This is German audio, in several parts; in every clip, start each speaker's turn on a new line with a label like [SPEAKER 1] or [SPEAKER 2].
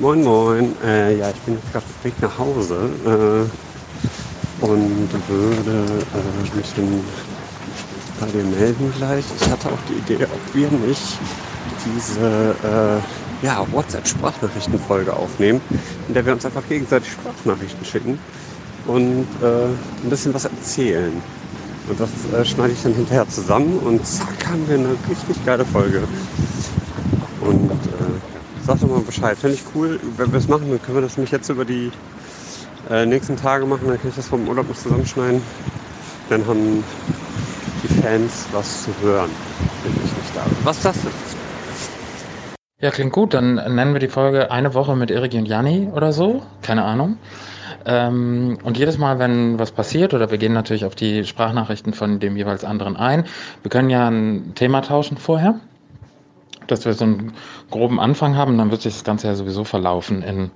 [SPEAKER 1] Moin Moin, äh, ja, ich bin jetzt gerade auf Weg nach Hause äh, und würde äh, mich bei dir melden gleich. Ich hatte auch die Idee, ob wir nicht diese äh, ja, WhatsApp-Sprachnachrichtenfolge aufnehmen, in der wir uns einfach gegenseitig Sprachnachrichten schicken und äh, ein bisschen was erzählen. Und das äh, schneide ich dann hinterher zusammen und zack haben wir eine richtig geile Folge. Und sag doch mal Bescheid. Finde ich cool. Wenn wir es machen, dann können wir das nicht jetzt über die äh, nächsten Tage machen. Dann kann ich das vom Urlaub noch zusammenschneiden. Dann haben die Fans was zu hören, wenn ich nicht da bin. Was ist das denn?
[SPEAKER 2] Ja, klingt gut. Dann nennen wir die Folge eine Woche mit Erik und Janni oder so. Keine Ahnung. Ähm, und jedes Mal, wenn was passiert, oder wir gehen natürlich auf die Sprachnachrichten von dem jeweils anderen ein, wir können ja ein Thema tauschen vorher, dass wir so einen groben Anfang haben, dann wird sich das Ganze ja sowieso verlaufen in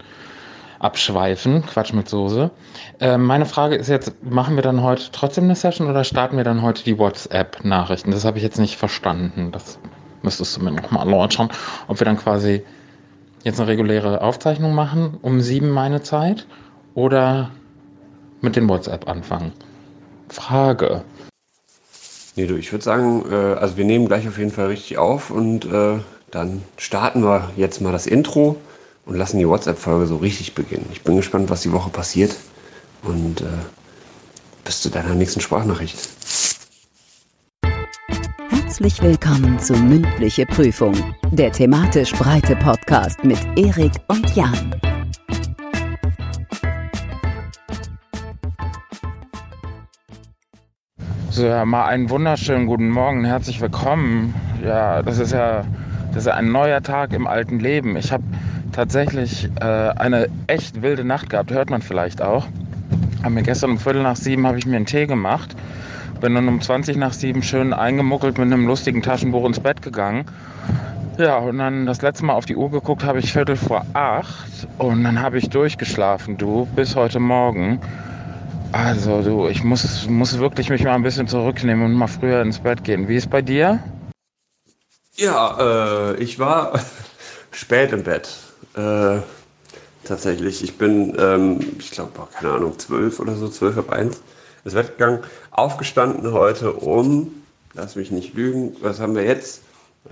[SPEAKER 2] Abschweifen, Quatsch mit Soße. Äh, meine Frage ist jetzt, machen wir dann heute trotzdem eine Session oder starten wir dann heute die WhatsApp-Nachrichten? Das habe ich jetzt nicht verstanden. Das müsstest du mir nochmal erläutern, ob wir dann quasi jetzt eine reguläre Aufzeichnung machen, um sieben meine Zeit oder mit dem WhatsApp anfangen? Frage.
[SPEAKER 1] Nee, du, ich würde sagen, äh, also wir nehmen gleich auf jeden Fall richtig auf und äh, dann starten wir jetzt mal das Intro und lassen die WhatsApp-Folge so richtig beginnen. Ich bin gespannt, was die Woche passiert und äh, bis zu deiner nächsten Sprachnachricht.
[SPEAKER 3] Herzlich willkommen zu Mündliche Prüfung, der thematisch breite Podcast mit Erik und Jan.
[SPEAKER 2] Ja, mal einen wunderschönen guten Morgen, herzlich willkommen. Ja, das ist ja, das ist ein neuer Tag im alten Leben. Ich habe tatsächlich äh, eine echt wilde Nacht gehabt, hört man vielleicht auch. Hab mir gestern um Viertel nach sieben habe ich mir einen Tee gemacht, bin dann um 20 nach sieben schön eingemuckelt mit einem lustigen Taschenbuch ins Bett gegangen. Ja, und dann das letzte Mal auf die Uhr geguckt habe ich Viertel vor acht und dann habe ich durchgeschlafen, du, bis heute Morgen. Also du, ich muss, muss wirklich mich mal ein bisschen zurücknehmen und mal früher ins Bett gehen. Wie ist bei dir?
[SPEAKER 1] Ja, äh, ich war spät im Bett. Äh, tatsächlich. Ich bin, ähm, ich glaube, keine Ahnung, zwölf oder so, zwölf ab eins ins Bett gegangen. Aufgestanden heute um, lass mich nicht lügen, was haben wir jetzt?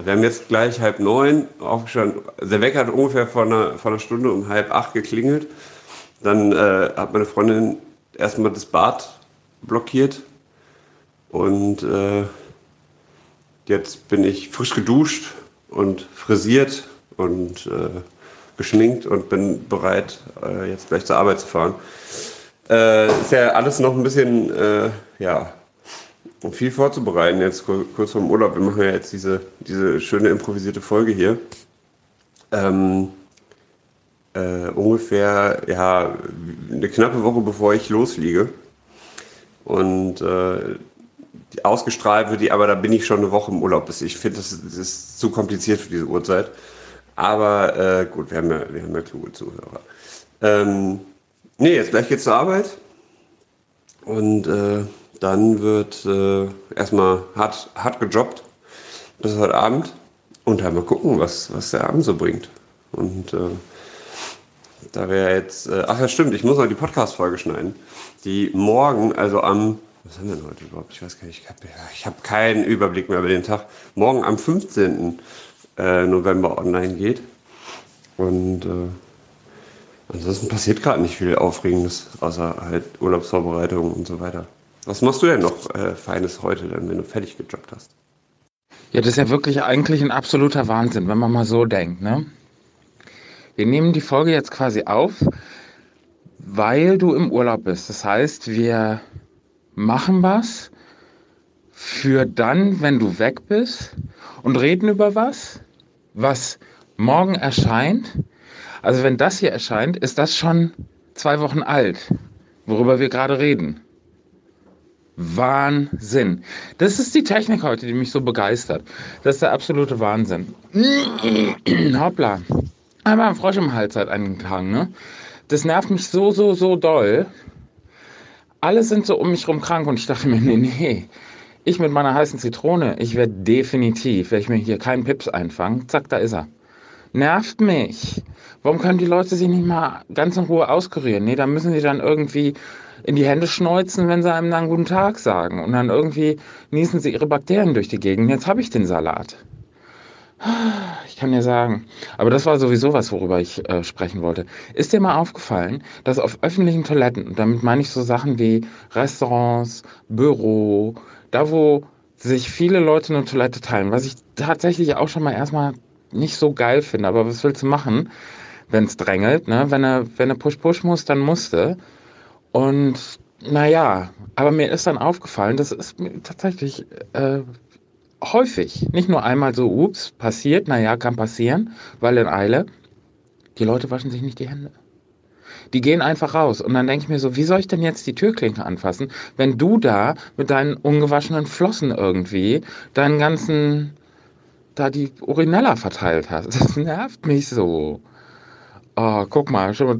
[SPEAKER 1] Wir haben jetzt gleich halb neun aufgestanden. Der Wecker hat ungefähr vor einer, vor einer Stunde um halb acht geklingelt. Dann äh, hat meine Freundin erstmal das Bad blockiert und äh, jetzt bin ich frisch geduscht und frisiert und äh, geschminkt und bin bereit, äh, jetzt gleich zur Arbeit zu fahren. Äh, ist ja alles noch ein bisschen, äh, ja, viel vorzubereiten jetzt kurz vorm Urlaub. Wir machen ja jetzt diese, diese schöne improvisierte Folge hier. Ähm, äh, ungefähr ja, eine knappe Woche bevor ich losfliege. Und äh, ausgestrahlt wird die, aber da bin ich schon eine Woche im Urlaub. Ich finde, das, das, ist zu kompliziert für diese Uhrzeit. Aber äh, gut, wir haben, ja, wir haben ja kluge Zuhörer. Ähm, nee, jetzt gleich geht's zur Arbeit. Und äh, dann wird äh, erstmal hart, hart gejobbt bis heute Abend. Und dann mal gucken, was, was der Abend so bringt. Und äh, da wäre jetzt, äh, ach ja stimmt, ich muss noch die Podcast-Folge schneiden, die morgen, also am, was haben wir denn heute überhaupt? Ich weiß gar nicht, ich habe hab keinen Überblick mehr über den Tag. Morgen am 15. Äh, November online geht. Und äh, ansonsten passiert gerade nicht viel Aufregendes, außer halt Urlaubsvorbereitungen und so weiter. Was machst du denn noch äh, Feines heute, dann, wenn du fertig gejobbt hast?
[SPEAKER 2] Ja, das ist ja wirklich eigentlich ein absoluter Wahnsinn, wenn man mal so denkt, ne? Wir nehmen die Folge jetzt quasi auf, weil du im Urlaub bist. Das heißt, wir machen was für dann, wenn du weg bist und reden über was, was morgen erscheint. Also wenn das hier erscheint, ist das schon zwei Wochen alt, worüber wir gerade reden. Wahnsinn. Das ist die Technik heute, die mich so begeistert. Das ist der absolute Wahnsinn. Hoppla einmal ein Frosch im Hals seit einigen Tagen, ne? Das nervt mich so, so, so doll. Alle sind so um mich rum krank und ich dachte mir, nee, nee. Ich mit meiner heißen Zitrone, ich werde definitiv, werde ich mir hier keinen Pips einfangen. Zack, da ist er. Nervt mich. Warum können die Leute sich nicht mal ganz in Ruhe auskurieren? Nee, da müssen sie dann irgendwie in die Hände schneuzen, wenn sie einem dann guten Tag sagen. Und dann irgendwie niesen sie ihre Bakterien durch die Gegend. Jetzt habe ich den Salat. Ich kann dir sagen, aber das war sowieso was, worüber ich äh, sprechen wollte. Ist dir mal aufgefallen, dass auf öffentlichen Toiletten, und damit meine ich so Sachen wie Restaurants, Büro, da wo sich viele Leute eine Toilette teilen, was ich tatsächlich auch schon mal erstmal nicht so geil finde, aber was willst du machen, wenn es drängelt, ne? Wenn er, wenn er Push-Push muss, dann musste. Und naja, aber mir ist dann aufgefallen, das ist tatsächlich äh, häufig, nicht nur einmal so, ups, passiert, naja, kann passieren, weil in Eile, die Leute waschen sich nicht die Hände. Die gehen einfach raus. Und dann denke ich mir so, wie soll ich denn jetzt die Türklinke anfassen, wenn du da mit deinen ungewaschenen Flossen irgendwie deinen ganzen, da die Urinella verteilt hast. Das nervt mich so. Oh, guck mal, schon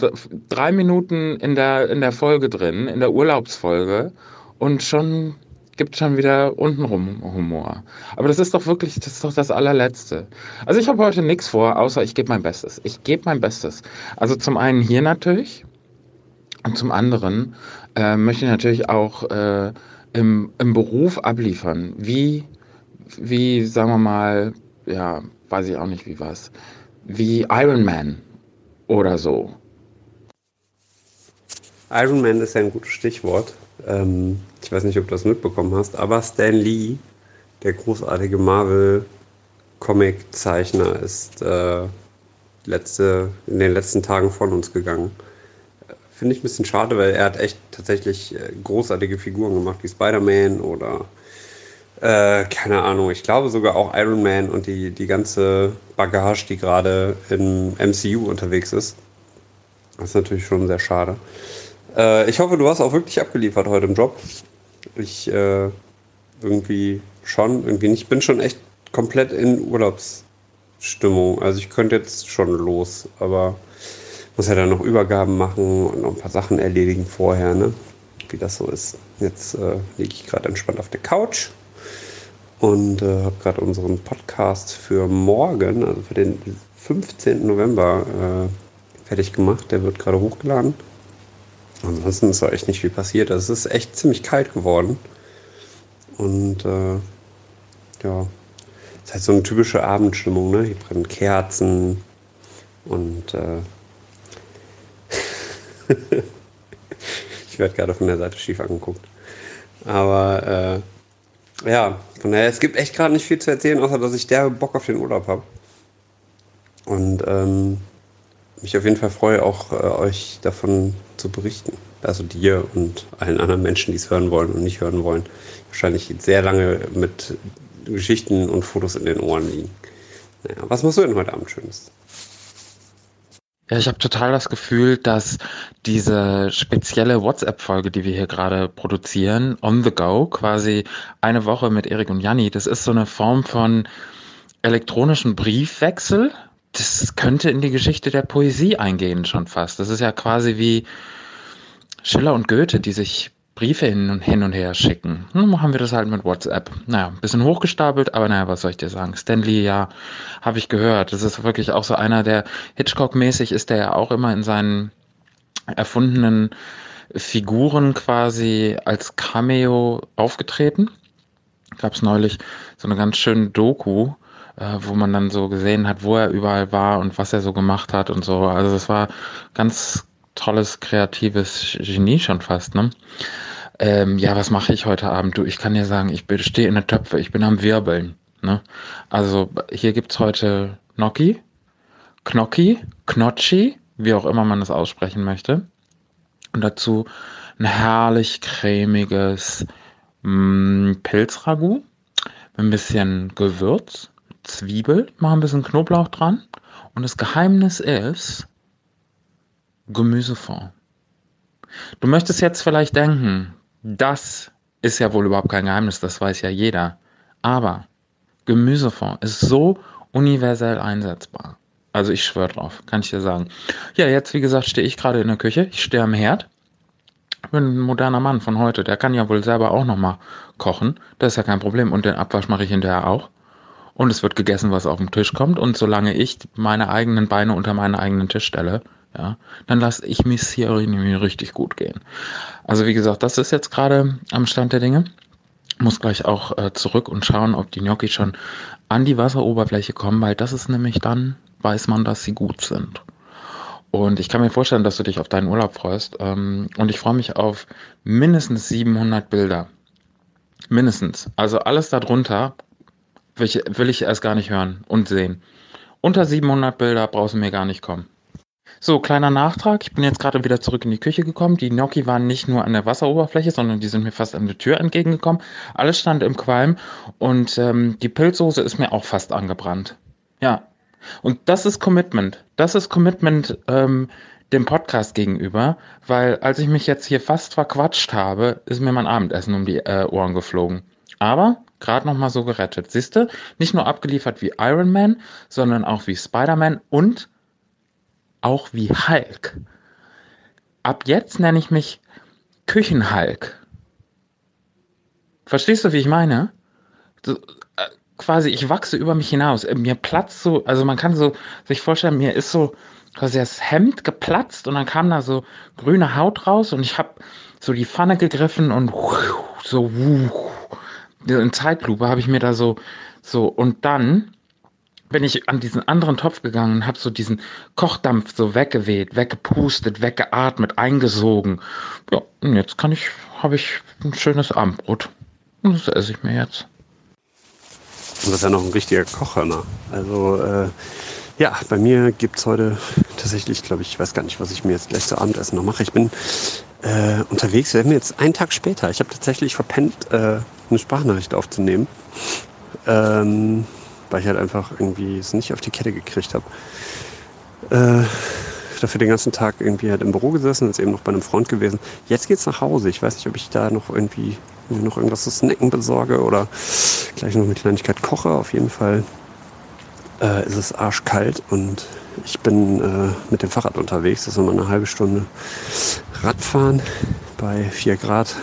[SPEAKER 2] drei Minuten in der, in der Folge drin, in der Urlaubsfolge. Und schon gibt schon wieder untenrum Humor. Aber das ist doch wirklich, das ist doch das allerletzte. Also ich habe heute nichts vor, außer ich gebe mein Bestes. Ich gebe mein Bestes. Also zum einen hier natürlich und zum anderen äh, möchte ich natürlich auch äh, im, im Beruf abliefern. Wie, wie, sagen wir mal, ja, weiß ich auch nicht wie was, wie Iron Man oder so.
[SPEAKER 1] Iron Man ist ja ein gutes Stichwort. Ähm, ich weiß nicht, ob du das mitbekommen hast, aber Stan Lee, der großartige Marvel-Comic-Zeichner, ist äh, letzte, in den letzten Tagen von uns gegangen. Finde ich ein bisschen schade, weil er hat echt tatsächlich äh, großartige Figuren gemacht, wie Spider-Man oder äh, keine Ahnung, ich glaube sogar auch Iron Man und die, die ganze Bagage, die gerade im MCU unterwegs ist. Das ist natürlich schon sehr schade. Äh, ich hoffe, du hast auch wirklich abgeliefert heute im Job. Ich äh, irgendwie schon, irgendwie nicht. Ich bin schon echt komplett in Urlaubsstimmung. Also ich könnte jetzt schon los, aber muss ja dann noch Übergaben machen und noch ein paar Sachen erledigen vorher, ne? Wie das so ist. Jetzt äh, liege ich gerade entspannt auf der Couch und äh, habe gerade unseren Podcast für morgen, also für den 15. November, äh, fertig gemacht. Der wird gerade hochgeladen. Ansonsten ist da echt nicht viel passiert. Es ist echt ziemlich kalt geworden. Und äh, ja, es ist halt so eine typische Abendstimmung, ne? Hier brennen Kerzen und äh, ich werde gerade von der Seite schief angeguckt. Aber äh, ja, von daher, es gibt echt gerade nicht viel zu erzählen, außer dass ich der Bock auf den Urlaub habe. Und ähm, mich auf jeden Fall freue, auch äh, euch davon zu berichten. Also dir und allen anderen Menschen, die es hören wollen und nicht hören wollen. Wahrscheinlich sehr lange mit Geschichten und Fotos in den Ohren liegen. Naja, was machst du denn heute Abend Schönes?
[SPEAKER 2] Ja, ich habe total das Gefühl, dass diese spezielle WhatsApp-Folge, die wir hier gerade produzieren, on the go, quasi eine Woche mit Erik und Janni, das ist so eine Form von elektronischen Briefwechsel, das könnte in die Geschichte der Poesie eingehen schon fast. Das ist ja quasi wie Schiller und Goethe, die sich Briefe hin und, her schicken. Nun machen wir das halt mit WhatsApp. Naja, ein bisschen hochgestapelt, aber naja, was soll ich dir sagen? Stanley, ja, habe ich gehört. Das ist wirklich auch so einer, der Hitchcock-mäßig ist, der ja auch immer in seinen erfundenen Figuren quasi als Cameo aufgetreten. Gab es neulich so eine ganz schöne Doku, äh, wo man dann so gesehen hat, wo er überall war und was er so gemacht hat und so. Also das war ganz tolles, kreatives Genie schon fast, ne? Ähm, ja, was mache ich heute Abend? Du, ich kann dir sagen, ich stehe in der Töpfe, ich bin am Wirbeln. Ne? Also hier gibt's heute Gnocchi, Knocki, Knocchi, wie auch immer man es aussprechen möchte. Und dazu ein herrlich cremiges mm, Pilzragout mit ein bisschen Gewürz, Zwiebel, mach ein bisschen Knoblauch dran. Und das Geheimnis ist Gemüsefond. Du möchtest jetzt vielleicht denken, das ist ja wohl überhaupt kein Geheimnis, das weiß ja jeder. Aber Gemüsefond ist so universell einsetzbar. Also ich schwöre drauf, kann ich dir sagen. Ja, jetzt wie gesagt stehe ich gerade in der Küche, ich stehe am Herd. Ich bin ein moderner Mann von heute, der kann ja wohl selber auch nochmal kochen. Das ist ja kein Problem. Und den Abwasch mache ich hinterher auch. Und es wird gegessen, was auf den Tisch kommt. Und solange ich meine eigenen Beine unter meinen eigenen Tisch stelle, ja, dann lasse ich mich hier richtig gut gehen. Also wie gesagt, das ist jetzt gerade am Stand der Dinge. Muss gleich auch äh, zurück und schauen, ob die Gnocchi schon an die Wasseroberfläche kommen, weil das ist nämlich dann, weiß man, dass sie gut sind. Und ich kann mir vorstellen, dass du dich auf deinen Urlaub freust. Ähm, und ich freue mich auf mindestens 700 Bilder. Mindestens. Also alles darunter will ich, will ich erst gar nicht hören und sehen. Unter 700 Bilder brauchst du mir gar nicht kommen. So, kleiner Nachtrag. Ich bin jetzt gerade wieder zurück in die Küche gekommen. Die Gnocchi waren nicht nur an der Wasseroberfläche, sondern die sind mir fast an der Tür entgegengekommen. Alles stand im Qualm und ähm, die Pilzsoße ist mir auch fast angebrannt. Ja. Und das ist Commitment. Das ist Commitment ähm, dem Podcast gegenüber, weil als ich mich jetzt hier fast verquatscht habe, ist mir mein Abendessen um die äh, Ohren geflogen. Aber gerade noch mal so gerettet. Siehste, nicht nur abgeliefert wie Iron Man, sondern auch wie Spider-Man und auch wie Hulk. Ab jetzt nenne ich mich Küchenhulk. Verstehst du, wie ich meine? So, äh, quasi, ich wachse über mich hinaus. Äh, mir platzt so, also man kann so sich vorstellen, mir ist so quasi das Hemd geplatzt und dann kam da so grüne Haut raus und ich habe so die Pfanne gegriffen und so in Zeitlupe habe ich mir da so so und dann bin ich an diesen anderen Topf gegangen und habe so diesen Kochdampf so weggeweht, weggepustet, weggeatmet, eingesogen. Ja, und jetzt kann ich, habe ich ein schönes Abendbrot. Und das esse ich mir jetzt.
[SPEAKER 1] Und das ist ja noch ein richtiger Kochhörner. Also, äh, ja, bei mir gibt es heute tatsächlich, glaube ich, ich weiß gar nicht, was ich mir jetzt gleich zu Abendessen noch mache. Ich bin äh, unterwegs, wir haben jetzt einen Tag später. Ich habe tatsächlich verpennt, äh, eine Sprachnachricht aufzunehmen. Ähm, weil ich halt einfach irgendwie es nicht auf die Kette gekriegt habe. Äh, dafür den ganzen Tag irgendwie halt im Büro gesessen, ist eben noch bei einem Freund gewesen. Jetzt geht's nach Hause. Ich weiß nicht, ob ich da noch irgendwie noch irgendwas zu snacken besorge oder gleich noch mit Kleinigkeit koche. Auf jeden Fall äh, ist es arschkalt und ich bin äh, mit dem Fahrrad unterwegs. Das ist nochmal eine halbe Stunde Radfahren bei 4 Grad.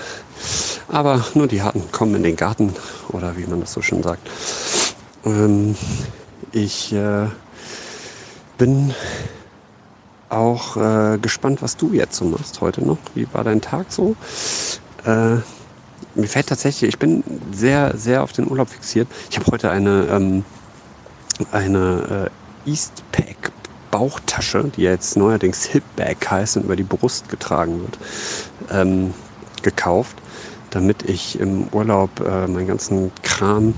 [SPEAKER 1] Aber nur die Harten kommen in den Garten oder wie man das so schön sagt. Ähm, ich äh, bin auch äh, gespannt, was du jetzt so machst heute noch. Wie war dein Tag so? Äh, mir fällt tatsächlich, ich bin sehr, sehr auf den Urlaub fixiert. Ich habe heute eine, ähm, eine äh, Eastpack Bauchtasche, die jetzt neuerdings Hipbag heißt und über die Brust getragen wird, ähm, gekauft, damit ich im Urlaub äh, meinen ganzen Kram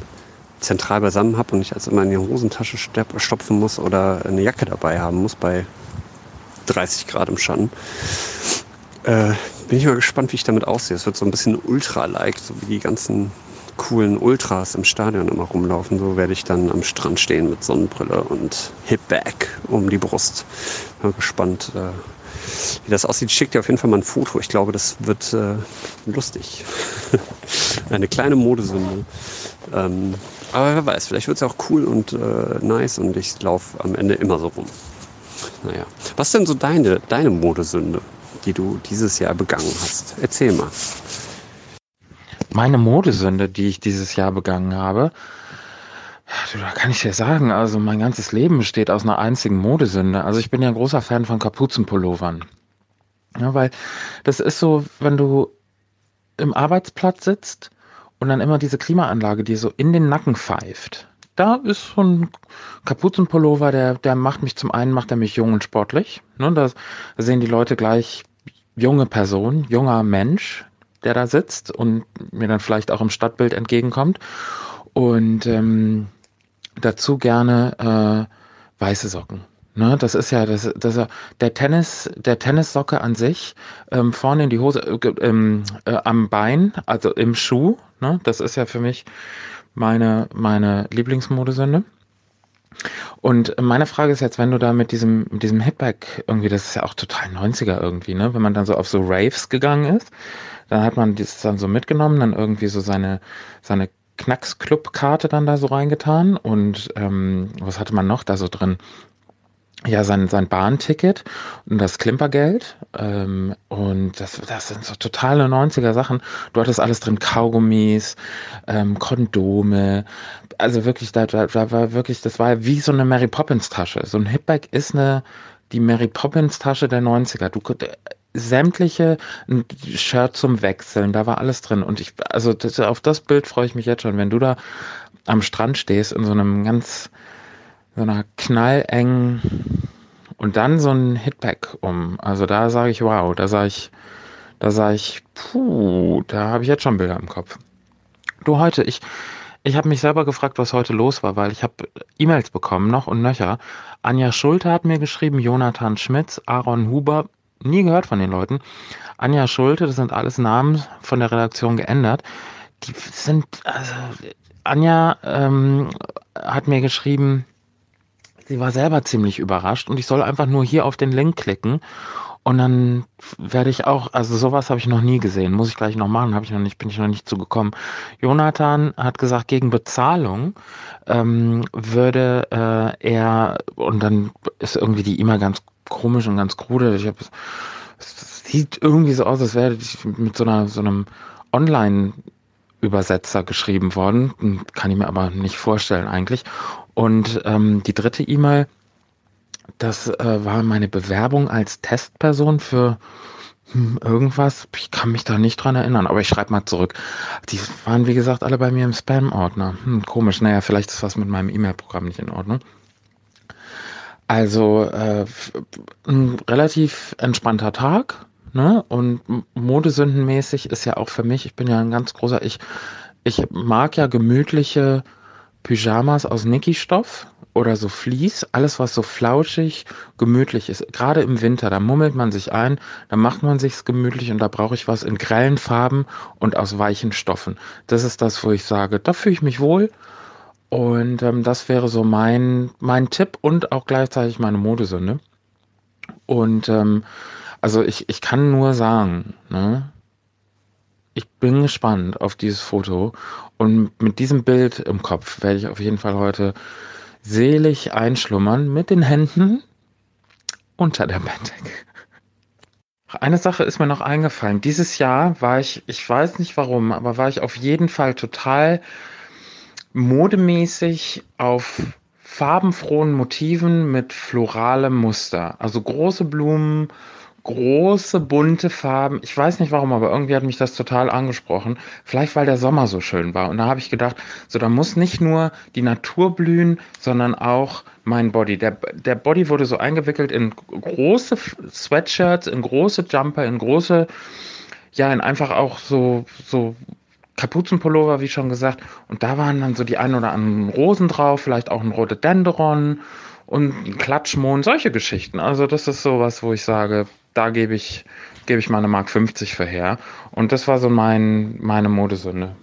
[SPEAKER 1] zentral beisammen habe und nicht als immer in die Hosentasche stopfen muss oder eine Jacke dabei haben muss bei 30 Grad im Schatten. Äh, bin ich mal gespannt, wie ich damit aussehe. Es wird so ein bisschen ultra-like, so wie die ganzen coolen Ultras im Stadion immer rumlaufen. So werde ich dann am Strand stehen mit Sonnenbrille und Hipback um die Brust. Bin gespannt, äh, wie das aussieht. Ich schicke dir auf jeden Fall mal ein Foto. Ich glaube, das wird äh, lustig. Eine kleine Modesünde. Ähm, aber wer weiß, vielleicht wird es auch cool und äh, nice und ich laufe am Ende immer so rum. Naja. Was ist denn so deine, deine Modesünde, die du dieses Jahr begangen hast? Erzähl mal.
[SPEAKER 2] Meine Modesünde, die ich dieses Jahr begangen habe, da kann ich dir sagen, also mein ganzes Leben besteht aus einer einzigen Modesünde. Also ich bin ja ein großer Fan von Kapuzenpullovern. Ja, weil das ist so, wenn du im Arbeitsplatz sitzt und dann immer diese Klimaanlage, die so in den Nacken pfeift. Da ist so ein Kapuzenpullover, der, der macht mich zum einen, macht er mich jung und sportlich. Ne, da sehen die Leute gleich junge Person, junger Mensch, der da sitzt und mir dann vielleicht auch im Stadtbild entgegenkommt. Und ähm, dazu gerne äh, weiße Socken. Ne, das ist ja das, das der Tennis, der Tennissocke an sich ähm, vorne in die Hose äh, ähm, äh, am Bein, also im Schuh. Ne, das ist ja für mich meine meine Lieblingsmodesünde. Und meine Frage ist jetzt, wenn du da mit diesem mit diesem Hipback irgendwie, das ist ja auch total 90er irgendwie, ne, wenn man dann so auf so Raves gegangen ist, dann hat man das dann so mitgenommen, dann irgendwie so seine seine Knacks-Club-Karte dann da so reingetan und ähm, was hatte man noch da so drin? Ja sein, sein Bahnticket und das Klimpergeld. Ähm, und das, das sind so totale 90er Sachen. Du hattest alles drin, Kaugummis, ähm, Kondome. Also wirklich, da, da, da war wirklich, das war wie so eine Mary Poppins Tasche. So ein Hipbag ist eine, die Mary Poppins Tasche der 90er. Du sämtliche ein Shirt zum Wechseln, da war alles drin. Und ich, also das, auf das Bild freue ich mich jetzt schon, wenn du da am Strand stehst in so einem ganz so einer knallengen und dann so ein Hitback um. Also da sage ich, wow, da sage ich, da sage ich, puh, da habe ich jetzt schon Bilder im Kopf. Du heute, ich, ich habe mich selber gefragt, was heute los war, weil ich habe E-Mails bekommen, noch und nöcher. Anja Schulte hat mir geschrieben, Jonathan Schmitz, Aaron Huber, nie gehört von den Leuten. Anja Schulte, das sind alles Namen von der Redaktion geändert. Die sind, also, Anja ähm, hat mir geschrieben, sie war selber ziemlich überrascht und ich soll einfach nur hier auf den Link klicken und dann werde ich auch, also sowas habe ich noch nie gesehen, muss ich gleich noch machen, habe ich noch nicht, bin ich noch nicht zugekommen. Jonathan hat gesagt, gegen Bezahlung ähm, würde äh, er, und dann ist irgendwie die E-Mail ganz komisch und ganz krude. Ich habe, es sieht irgendwie so aus, als wäre ich mit so einer so einem Online Übersetzer geschrieben worden. Kann ich mir aber nicht vorstellen eigentlich. Und ähm, die dritte E-Mail, das äh, war meine Bewerbung als Testperson für hm, irgendwas. Ich kann mich da nicht dran erinnern, aber ich schreibe mal zurück. Die waren, wie gesagt, alle bei mir im Spam-Ordner. Hm, komisch, naja, vielleicht ist was mit meinem E-Mail-Programm nicht in Ordnung. Also äh, ein relativ entspannter Tag. Ne? Und modesündenmäßig ist ja auch für mich, ich bin ja ein ganz großer, ich, ich mag ja gemütliche Pyjamas aus Niki-Stoff oder so Vlies, alles was so flauschig, gemütlich ist. Gerade im Winter, da mummelt man sich ein, da macht man sich's gemütlich und da brauche ich was in grellen Farben und aus weichen Stoffen. Das ist das, wo ich sage, da fühle ich mich wohl. Und ähm, das wäre so mein, mein Tipp und auch gleichzeitig meine Modesünde. Und ähm, also ich, ich kann nur sagen, ne, ich bin gespannt auf dieses Foto und mit diesem Bild im Kopf werde ich auf jeden Fall heute selig einschlummern mit den Händen unter der Bettdecke. Eine Sache ist mir noch eingefallen. Dieses Jahr war ich, ich weiß nicht warum, aber war ich auf jeden Fall total modemäßig auf farbenfrohen Motiven mit floralem Muster. Also große Blumen, große bunte Farben. Ich weiß nicht warum, aber irgendwie hat mich das total angesprochen. Vielleicht weil der Sommer so schön war. Und da habe ich gedacht, so da muss nicht nur die Natur blühen, sondern auch mein Body. Der, der Body wurde so eingewickelt in große Sweatshirts, in große Jumper, in große, ja, in einfach auch so, so Kapuzenpullover, wie schon gesagt. Und da waren dann so die ein oder anderen Rosen drauf, vielleicht auch ein Rhododendron und ein solche Geschichten. Also das ist sowas, wo ich sage, da gebe ich, gebe ich meine Mark 50 für her. Und das war so mein, meine Modesünde.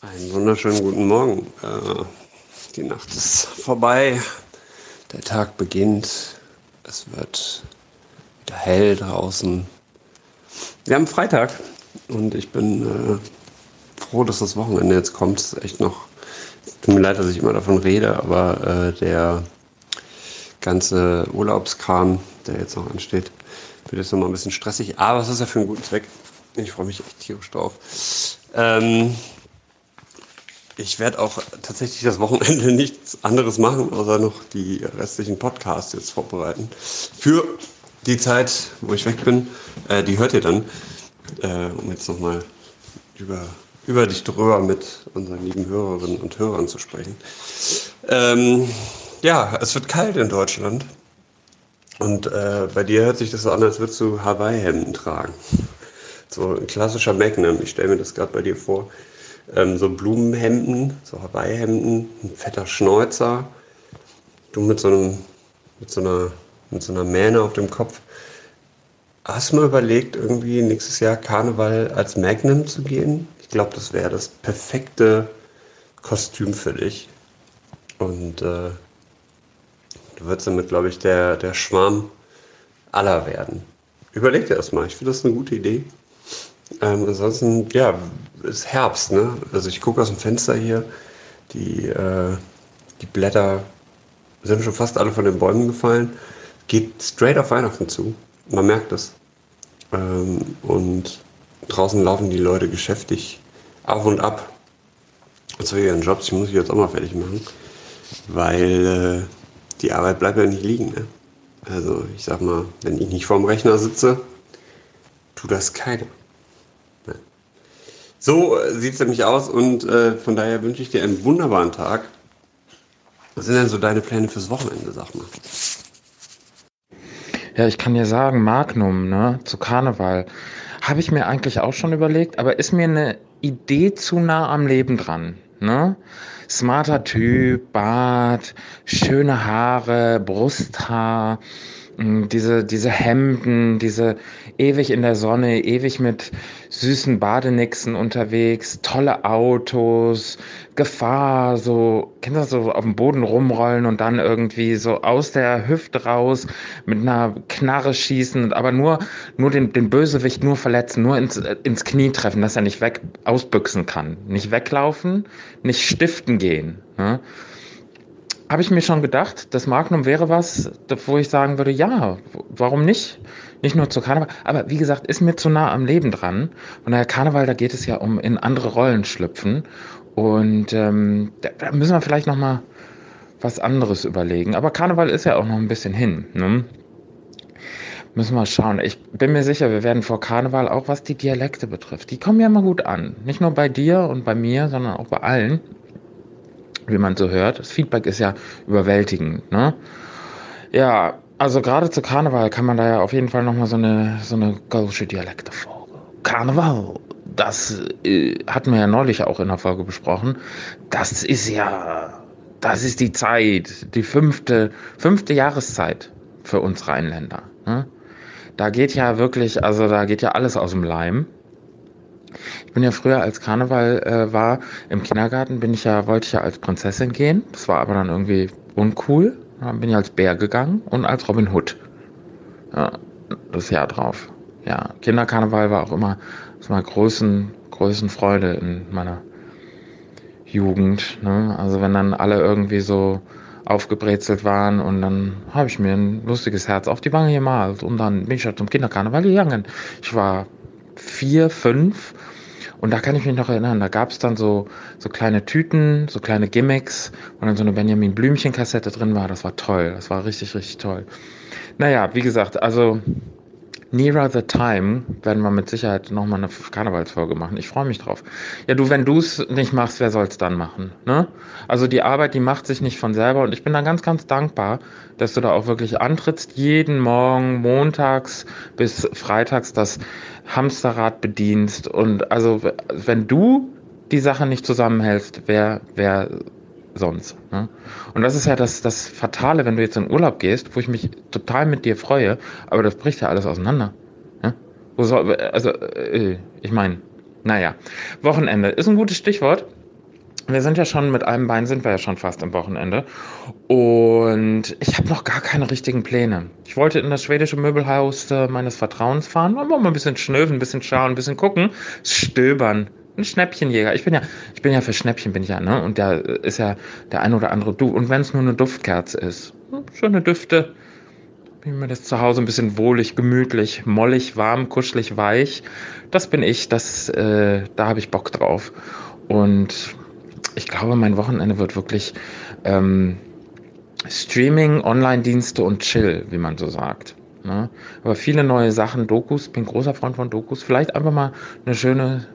[SPEAKER 1] Einen wunderschönen guten Morgen. Äh, die Nacht ist vorbei. Der Tag beginnt. Es wird wieder hell draußen. Wir haben Freitag und ich bin äh, froh, dass das Wochenende jetzt kommt. Es ist echt noch. Tut mir leid, dass ich immer davon rede, aber äh, der ganze Urlaubskram, der jetzt noch ansteht, wird jetzt nochmal ein bisschen stressig, aber es ist ja für einen guten Zweck. Ich freue mich echt tierisch drauf. Ähm, ich werde auch tatsächlich das Wochenende nichts anderes machen, außer noch die restlichen Podcasts jetzt vorbereiten. Für die Zeit, wo ich weg bin, äh, die hört ihr dann, äh, um jetzt nochmal über, über dich drüber mit unseren lieben Hörerinnen und Hörern zu sprechen. Ähm, ja, es wird kalt in Deutschland. Und äh, bei dir hört sich das so an, als würdest du Hawaii-Hemden tragen. So ein klassischer Magnum, ich stelle mir das gerade bei dir vor. Ähm, so Blumenhemden, so Hawaii-Hemden, ein fetter Schnäuzer. Du mit so, einem, mit, so einer, mit so einer Mähne auf dem Kopf. Hast du mal überlegt, irgendwie nächstes Jahr Karneval als Magnum zu gehen? Ich glaube, das wäre das perfekte Kostüm für dich. Und äh, Du würdest damit, glaube ich, der, der Schwarm aller werden. Überleg dir das mal. Ich finde das eine gute Idee. Ähm, ansonsten, ja, ist Herbst, ne? Also ich gucke aus dem Fenster hier, die, äh, die Blätter sind schon fast alle von den Bäumen gefallen. Geht straight auf Weihnachten zu. Man merkt es. Ähm, und draußen laufen die Leute geschäftig auf und ab zu ihren Jobs. Die muss ich jetzt auch mal fertig machen, weil äh, die Arbeit bleibt ja nicht liegen. Ne? Also ich sag mal, wenn ich nicht vorm Rechner sitze, tut das keiner. Ne? So äh, sieht es nämlich aus und äh, von daher wünsche ich dir einen wunderbaren Tag. Was sind denn so deine Pläne fürs Wochenende, sag mal?
[SPEAKER 2] Ja, ich kann dir sagen, Magnum, ne, zu Karneval, habe ich mir eigentlich auch schon überlegt, aber ist mir eine Idee zu nah am Leben dran, ne? Smarter Typ, Bart, schöne Haare, Brusthaar, diese, diese Hemden, diese ewig in der Sonne, ewig mit süßen Badenixen unterwegs, tolle Autos, Gefahr, so, das, so auf dem Boden rumrollen und dann irgendwie so aus der Hüfte raus mit einer Knarre schießen, aber nur, nur den, den Bösewicht nur verletzen, nur ins, ins Knie treffen, dass er nicht weg ausbüchsen kann. Nicht weglaufen, nicht stiften gehen. Ne? Habe ich mir schon gedacht, das Magnum wäre was, wo ich sagen würde, ja, warum nicht? Nicht nur zu Karneval, aber wie gesagt, ist mir zu nah am Leben dran. Und der Karneval, da geht es ja um in andere Rollen schlüpfen. Und ähm, da müssen wir vielleicht noch mal was anderes überlegen. Aber Karneval ist ja auch noch ein bisschen hin. Ne? Müssen wir schauen. Ich bin mir sicher, wir werden vor Karneval auch, was die Dialekte betrifft, die kommen ja immer gut an. Nicht nur bei dir und bei mir, sondern auch bei allen wie man so hört. Das Feedback ist ja überwältigend. Ne? Ja, also gerade zu Karneval kann man da ja auf jeden Fall nochmal so eine, so eine gaulische Dialektefolge. Karneval, das äh, hatten wir ja neulich auch in der Folge besprochen. Das ist ja, das ist die Zeit, die fünfte, fünfte Jahreszeit für uns Rheinländer. Ne? Da geht ja wirklich, also da geht ja alles aus dem Leim. Ich bin ja früher, als Karneval äh, war, im Kindergarten, bin ich ja, wollte ich ja als Prinzessin gehen. Das war aber dann irgendwie uncool. Dann bin ich als Bär gegangen und als Robin Hood. Ja, das Jahr drauf. Ja, Kinderkarneval war auch immer so mal größten, größten Freude in meiner Jugend. Ne? Also wenn dann alle irgendwie so aufgebrezelt waren und dann habe ich mir ein lustiges Herz auf die Wange gemalt und dann bin ich halt zum Kinderkarneval gegangen. Ich war vier, fünf. Und da kann ich mich noch erinnern, da gab es dann so, so kleine Tüten, so kleine Gimmicks, wo dann so eine Benjamin Blümchen-Kassette drin war. Das war toll. Das war richtig, richtig toll. Naja, wie gesagt, also Nearer the Time werden wir mit Sicherheit nochmal eine Karnevalsfolge machen. Ich freue mich drauf. Ja, du, wenn du es nicht machst, wer soll es dann machen? Ne? Also die Arbeit, die macht sich nicht von selber und ich bin da ganz, ganz dankbar, dass du da auch wirklich antrittst, jeden Morgen, montags bis freitags das Hamsterrad bedienst. Und also, wenn du die Sache nicht zusammenhältst, wer, wer sonst. Ne? Und das ist ja das, das Fatale, wenn du jetzt in Urlaub gehst, wo ich mich total mit dir freue, aber das bricht ja alles auseinander. Ne? Soll, also, äh, ich meine, naja, Wochenende ist ein gutes Stichwort. Wir sind ja schon mit einem Bein sind wir ja schon fast am Wochenende und ich habe noch gar keine richtigen Pläne. Ich wollte in das schwedische Möbelhaus äh, meines Vertrauens fahren, mal ein bisschen schnöfen, ein bisschen schauen, ein bisschen gucken, stöbern, ein Schnäppchenjäger. Ich bin ja, ich bin ja für Schnäppchen bin ich ja, ne? Und da ist ja der ein oder andere Du. Und wenn es nur eine Duftkerze ist, schöne Düfte, bin mir das zu Hause ein bisschen wohlig, gemütlich, mollig, warm, kuschelig, weich. Das bin ich. Das, äh, da habe ich Bock drauf. Und ich glaube, mein Wochenende wird wirklich ähm, Streaming, Online-Dienste und Chill, wie man so sagt. Ne? Aber viele neue Sachen, Dokus, bin großer Freund von Dokus. Vielleicht einfach mal eine schöne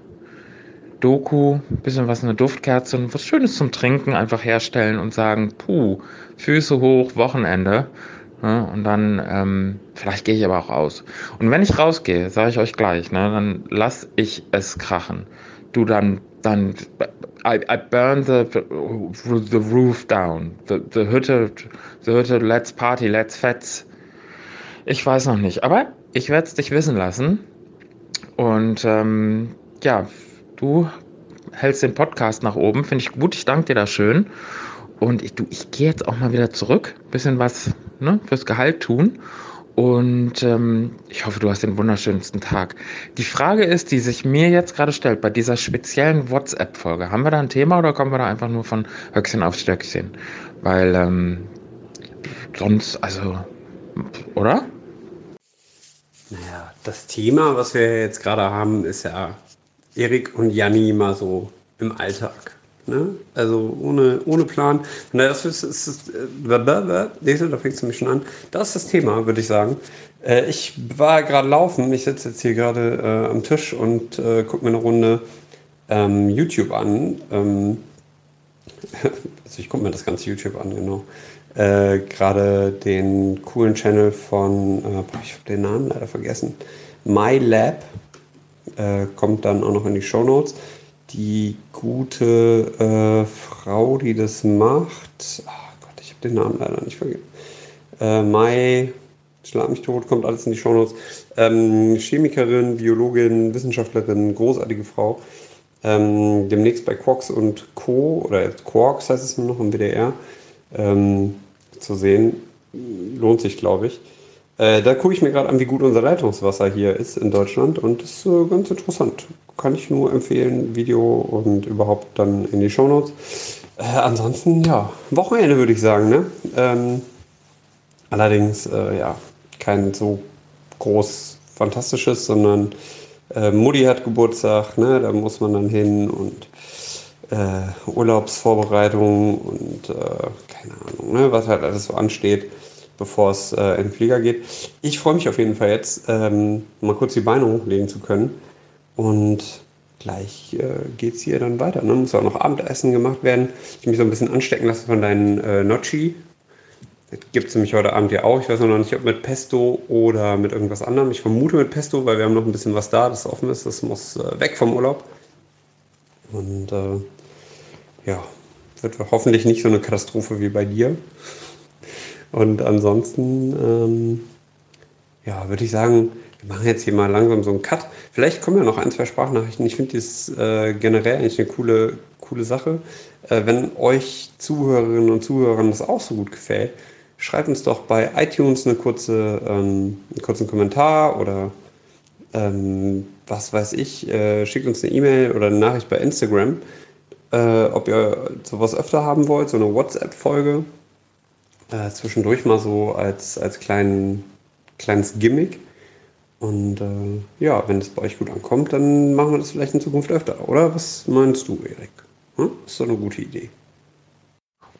[SPEAKER 2] Doku, bisschen was, eine Duftkerze und was Schönes zum Trinken einfach herstellen und sagen, puh, Füße hoch, Wochenende. Ne? Und dann, ähm, vielleicht gehe ich aber auch aus. Und wenn ich rausgehe, sage ich euch gleich, ne, dann lass ich es krachen. Du dann, dann, I, I burn the, the roof down. The, the Hütte, the Hütte, let's party, let's fetz. Ich weiß noch nicht, aber ich werde es dich wissen lassen. Und ähm, ja, Du hältst den Podcast nach oben, finde ich gut. Ich danke dir da schön. Und ich, ich gehe jetzt auch mal wieder zurück, bisschen was ne, fürs Gehalt tun. Und ähm, ich hoffe, du hast den wunderschönsten Tag. Die Frage ist, die sich mir jetzt gerade stellt, bei dieser speziellen WhatsApp-Folge, haben wir da ein Thema oder kommen wir da einfach nur von Höchstchen auf Stöckchen? Weil ähm, sonst, also, oder?
[SPEAKER 1] Naja, das Thema, was wir jetzt gerade haben, ist ja Erik und Janni mal so im Alltag. Ne? Also ohne, ohne Plan. Na, das ist, ist, ist äh, da fängst du mich schon an. Das ist das Thema, würde ich sagen. Äh, ich war gerade laufen, ich sitze jetzt hier gerade äh, am Tisch und äh, gucke mir eine Runde ähm, YouTube an. Ähm, also ich gucke mir das ganze YouTube an, genau. Äh, gerade den coolen Channel von, äh, ich habe den Namen leider vergessen, MyLab. Äh, kommt dann auch noch in die Show Notes die gute äh, Frau, die das macht. Oh Gott, ich habe den Namen leider nicht vergessen. Äh, Mai, schlag mich tot, kommt alles in die Shownotes. Ähm, Chemikerin, Biologin, Wissenschaftlerin, großartige Frau. Ähm, demnächst bei Quarks und Co. oder Quarks heißt es nur noch im WDR ähm, zu sehen. Lohnt sich, glaube ich. Äh, da gucke ich mir gerade an, wie gut unser Leitungswasser hier ist in Deutschland und das ist äh, ganz interessant. Kann ich nur empfehlen, Video und überhaupt dann in die Shownotes. Äh, ansonsten, ja, Wochenende würde ich sagen. Ne? Ähm, allerdings, äh, ja, kein so groß fantastisches, sondern äh, Mutti hat Geburtstag, ne? da muss man dann hin und äh, Urlaubsvorbereitungen und keine Ahnung, ne? was halt alles so ansteht bevor es äh, in den Flieger geht. Ich freue mich auf jeden Fall jetzt, ähm, mal kurz die Beine hochlegen zu können. Und gleich äh, geht es hier dann weiter. Ne? Muss auch noch Abendessen gemacht werden. Ich mich so ein bisschen anstecken lassen von deinen äh, Nocci. Das gibt es nämlich heute Abend ja auch. Ich weiß noch nicht, ob mit Pesto oder mit irgendwas anderem. Ich vermute mit Pesto, weil wir haben noch ein bisschen was da, das offen ist. Das muss äh, weg vom Urlaub. Und äh, ja, wird hoffentlich nicht so eine Katastrophe wie bei dir. Und ansonsten, ähm, ja, würde ich sagen, wir machen jetzt hier mal langsam so einen Cut. Vielleicht kommen ja noch ein, zwei Sprachnachrichten. Ich finde das äh, generell eigentlich eine coole, coole Sache. Äh, wenn euch Zuhörerinnen und Zuhörern das auch so gut gefällt, schreibt uns doch bei iTunes eine kurze, ähm, einen kurzen Kommentar oder ähm, was weiß ich, äh, schickt uns eine E-Mail oder eine Nachricht bei Instagram, äh, ob ihr sowas öfter haben wollt, so eine WhatsApp-Folge äh, zwischendurch mal so als, als kleinen, kleines Gimmick. Und äh, ja, wenn es bei euch gut ankommt, dann machen wir das vielleicht in Zukunft öfter, oder? Was meinst du, Erik? Hm? Ist doch eine gute Idee.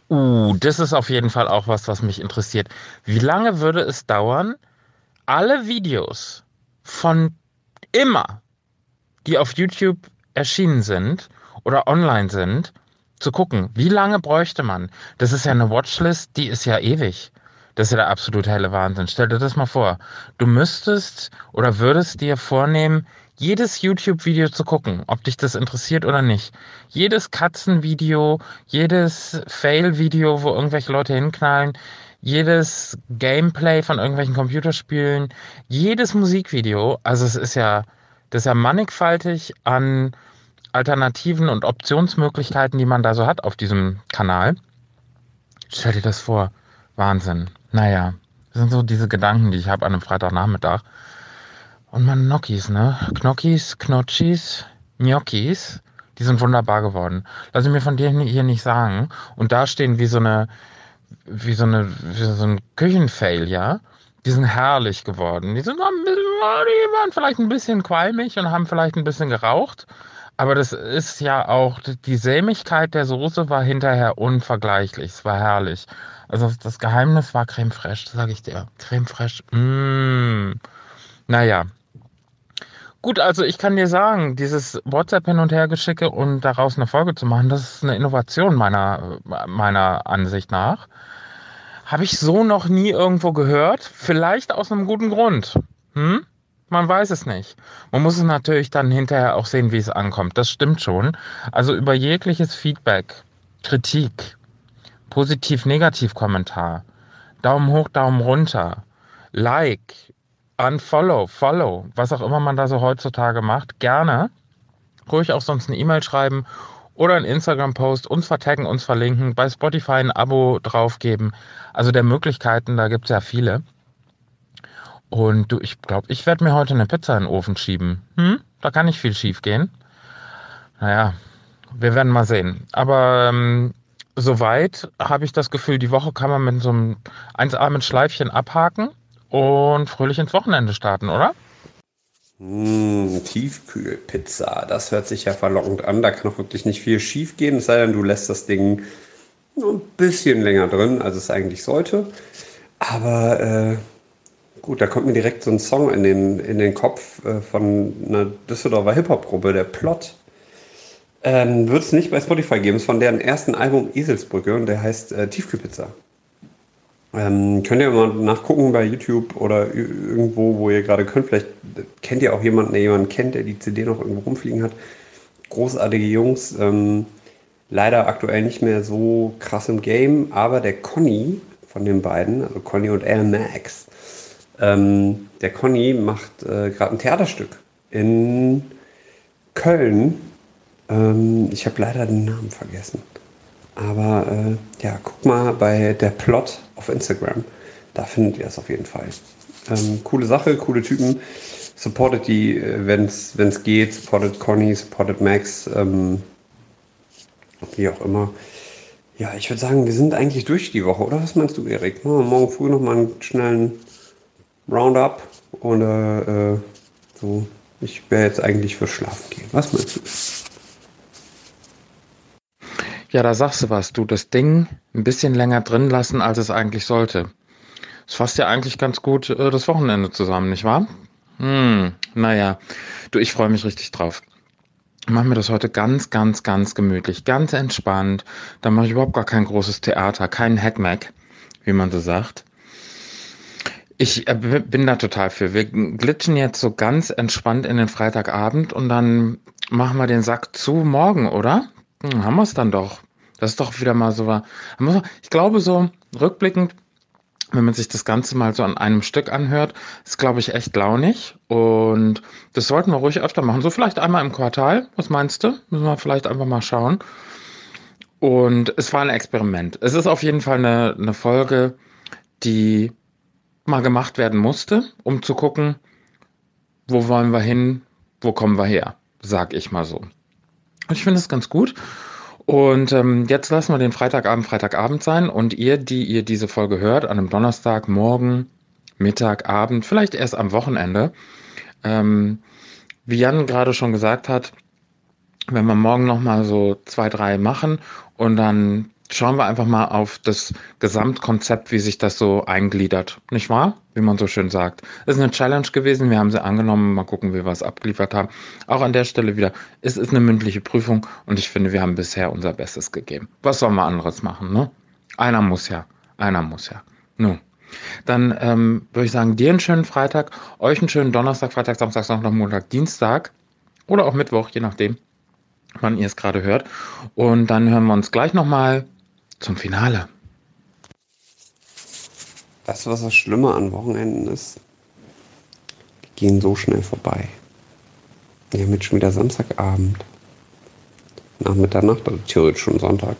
[SPEAKER 2] Uh, das ist auf jeden Fall auch was, was mich interessiert. Wie lange würde es dauern, alle Videos von immer, die auf YouTube erschienen sind oder online sind, zu gucken, wie lange bräuchte man? Das ist ja eine Watchlist, die ist ja ewig. Das ist ja der absolut helle Wahnsinn. Stell dir das mal vor. Du müsstest oder würdest dir vornehmen, jedes YouTube-Video zu gucken, ob dich das interessiert oder nicht. Jedes Katzenvideo, jedes Fail-Video, wo irgendwelche Leute hinknallen, jedes Gameplay von irgendwelchen Computerspielen, jedes Musikvideo. Also es ist ja, das ist ja mannigfaltig an Alternativen und Optionsmöglichkeiten, die man da so hat auf diesem Kanal. Stell dir das vor. Wahnsinn. Naja, das sind so diese Gedanken, die ich habe an einem Freitagnachmittag. Und meine Gnocchis, ne? Gnocchis, Knotschis, Gnocchis, die sind wunderbar geworden. Lass ich mir von dir hier nicht sagen. Und da stehen wie so eine, wie so eine, wie so ein Küchenfail, ja? Die sind herrlich geworden. Die sind die waren vielleicht ein bisschen qualmig und haben vielleicht ein bisschen geraucht. Aber das ist ja auch, die Sämigkeit der Soße war hinterher unvergleichlich. Es war herrlich. Also das Geheimnis war Creme Fraiche, sage ich dir. Creme Fraiche, mmh. Naja. Gut, also ich kann dir sagen, dieses WhatsApp hin und her geschicke und daraus eine Folge zu machen, das ist eine Innovation meiner, meiner Ansicht nach. Habe ich so noch nie irgendwo gehört. Vielleicht aus einem guten Grund. Hm? Man weiß es nicht. Man muss es natürlich dann hinterher auch sehen, wie es ankommt. Das stimmt schon. Also über jegliches Feedback, Kritik, positiv-negativ-Kommentar, Daumen hoch, Daumen runter, Like, Unfollow, Follow, was auch immer man da so heutzutage macht, gerne. Ruhig auch sonst eine E-Mail schreiben oder einen Instagram-Post, uns vertaggen, uns verlinken, bei Spotify ein Abo draufgeben. Also der Möglichkeiten, da gibt es ja viele. Und du, ich glaube, ich werde mir heute eine Pizza in den Ofen schieben. Hm? Da kann nicht viel schief gehen. Naja, wir werden mal sehen. Aber ähm, soweit habe ich das Gefühl, die Woche kann man mit so einem 1A mit Schleifchen abhaken und fröhlich ins Wochenende starten, oder?
[SPEAKER 1] Mmh, Tiefkühlpizza, das hört sich ja verlockend an. Da kann auch wirklich nicht viel schief gehen, es sei denn, du lässt das Ding nur ein bisschen länger drin, als es eigentlich sollte. Aber äh, gut, da kommt mir direkt so ein Song in den, in den Kopf äh, von einer Düsseldorfer Hip-Hop-Gruppe, der Plot. Ähm, Wird es nicht bei Spotify geben, ist von deren ersten Album Eselsbrücke und der heißt äh, Tiefkühlpizza. Ähm, könnt ihr mal nachgucken bei YouTube oder irgendwo, wo ihr gerade könnt. Vielleicht kennt ihr auch jemanden, der jemanden kennt, der die CD noch irgendwo rumfliegen hat. Großartige Jungs. Ähm, leider aktuell nicht mehr so krass im Game, aber der Conny von den beiden, also Conny und L Max, ähm, der Conny macht äh, gerade ein Theaterstück in Köln. Ähm, ich habe leider den Namen vergessen. Aber äh, ja, guck mal bei der Plot auf Instagram. Da findet ihr es auf jeden Fall. Ähm, coole Sache, coole Typen. Supportet die, äh, wenn es geht. Supportet Conny, supportet Max. Ähm, wie auch immer. Ja, ich würde sagen, wir sind eigentlich durch die Woche, oder? Was meinst du, Erik? Morgen früh nochmal einen schnellen Roundup oder äh, so. Ich wäre jetzt eigentlich für Schlafen gehen. Was meinst du?
[SPEAKER 2] Ja, da sagst du was. Du das Ding ein bisschen länger drin lassen, als es eigentlich sollte. Das fasst ja eigentlich ganz gut äh, das Wochenende zusammen, nicht wahr? Hm, naja. Du, ich freue mich richtig drauf. Ich mache mir das heute ganz, ganz, ganz gemütlich, ganz entspannt. Da mache ich überhaupt gar kein großes Theater, keinen Hackmack, wie man so sagt. Ich äh, bin da total für. Wir glitschen jetzt so ganz entspannt in den Freitagabend und dann machen wir den Sack zu morgen, oder? Hm, haben wir es dann doch. Das ist doch wieder mal so. Ich glaube, so rückblickend, wenn man sich das Ganze mal so an einem Stück anhört, ist, glaube ich, echt launig. Und das sollten wir ruhig öfter machen. So vielleicht einmal im Quartal. Was meinst du? Müssen wir vielleicht einfach mal schauen. Und es war ein Experiment. Es ist auf jeden Fall eine, eine Folge, die mal gemacht werden musste, um zu gucken, wo wollen wir hin, wo kommen wir her, sag ich mal so. Ich finde es ganz gut. Und ähm, jetzt lassen wir den Freitagabend Freitagabend sein und ihr, die ihr diese Folge hört, an einem Donnerstag, morgen, Mittag, Abend, vielleicht erst am Wochenende, ähm, wie Jan gerade schon gesagt hat, wenn wir morgen nochmal so zwei, drei machen und dann schauen wir einfach mal auf das Gesamtkonzept, wie sich das so eingliedert. Nicht wahr? Wie man so schön sagt. Es ist eine Challenge gewesen. Wir haben sie angenommen. Mal gucken, wie wir es abgeliefert haben. Auch an der Stelle wieder. Es ist eine mündliche Prüfung und ich finde, wir haben bisher unser Bestes gegeben. Was sollen wir anderes machen, ne? Einer muss ja. Einer muss ja. Nun. Dann ähm, würde ich sagen, dir einen schönen Freitag, euch einen schönen Donnerstag, Freitag, Samstag, Sonntag, Montag, Dienstag oder auch Mittwoch, je nachdem, wann ihr es gerade hört. Und dann hören wir uns gleich nochmal zum Finale.
[SPEAKER 1] Du, was das Schlimme an Wochenenden ist? Die gehen so schnell vorbei. Wir haben jetzt schon wieder Samstagabend. Nach Mitternacht, also theoretisch schon Sonntag.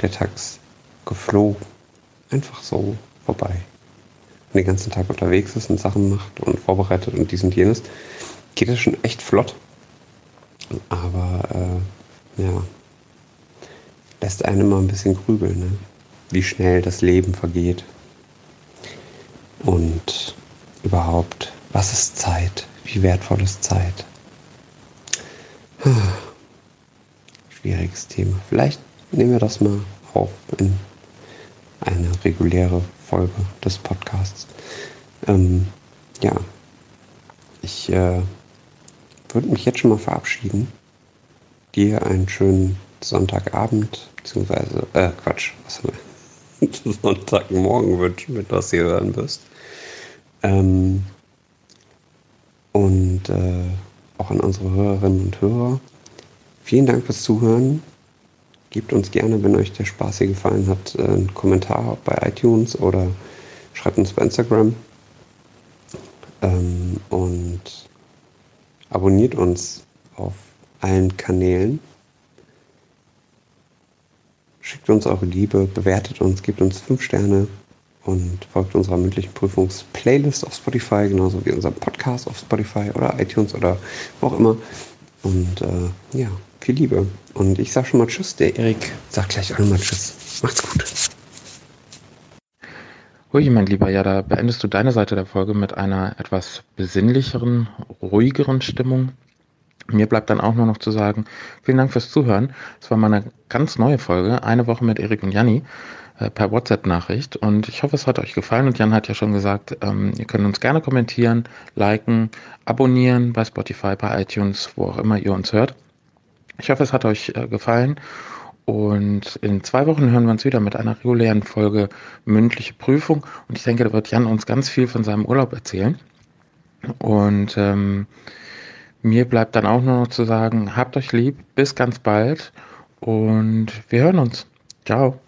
[SPEAKER 1] Der Tag ist geflogen. Einfach so vorbei. Und den ganzen Tag unterwegs ist und Sachen macht und vorbereitet und dies und jenes, geht das schon echt flott. Aber äh, ja, lässt einen immer ein bisschen grübeln, ne? wie schnell das Leben vergeht. Und überhaupt, was ist Zeit? Wie wertvoll ist Zeit? Schwieriges Thema. Vielleicht nehmen wir das mal auf in eine reguläre Folge des Podcasts. Ähm, ja, ich äh, würde mich jetzt schon mal verabschieden. Dir einen schönen Sonntagabend, beziehungsweise, äh, Quatsch, was haben wir? Sonntagmorgen wünschen, wenn das hier hören wirst. Ähm, und äh, auch an unsere Hörerinnen und Hörer. Vielen Dank fürs Zuhören. Gebt uns gerne, wenn euch der Spaß hier gefallen hat, äh, einen Kommentar bei iTunes oder schreibt uns bei Instagram. Ähm, und abonniert uns auf allen Kanälen. Schickt uns eure Liebe, bewertet uns, gebt uns 5 Sterne und folgt unserer mündlichen Prüfungs-Playlist auf Spotify, genauso wie unserem Podcast auf Spotify oder iTunes oder wo auch immer. Und äh, ja, viel Liebe. Und ich sag schon mal Tschüss. Der Erik sagt gleich auch nochmal Tschüss. Macht's gut.
[SPEAKER 2] Hui, mein Lieber, ja, da beendest du deine Seite der Folge mit einer etwas besinnlicheren, ruhigeren Stimmung. Mir bleibt dann auch nur noch zu sagen, vielen Dank fürs Zuhören. Es war mal eine ganz neue Folge, eine Woche mit Erik und Janni äh, per WhatsApp-Nachricht. Und ich hoffe, es hat euch gefallen. Und Jan hat ja schon gesagt, ähm, ihr könnt uns gerne kommentieren, liken, abonnieren bei Spotify, bei iTunes, wo auch immer ihr uns hört. Ich hoffe, es hat euch äh, gefallen. Und in zwei Wochen hören wir uns wieder mit einer regulären Folge mündliche Prüfung. Und ich denke, da wird Jan uns ganz viel von seinem Urlaub erzählen. Und ähm, mir bleibt dann auch nur noch zu sagen, habt euch lieb, bis ganz bald und wir hören uns. Ciao.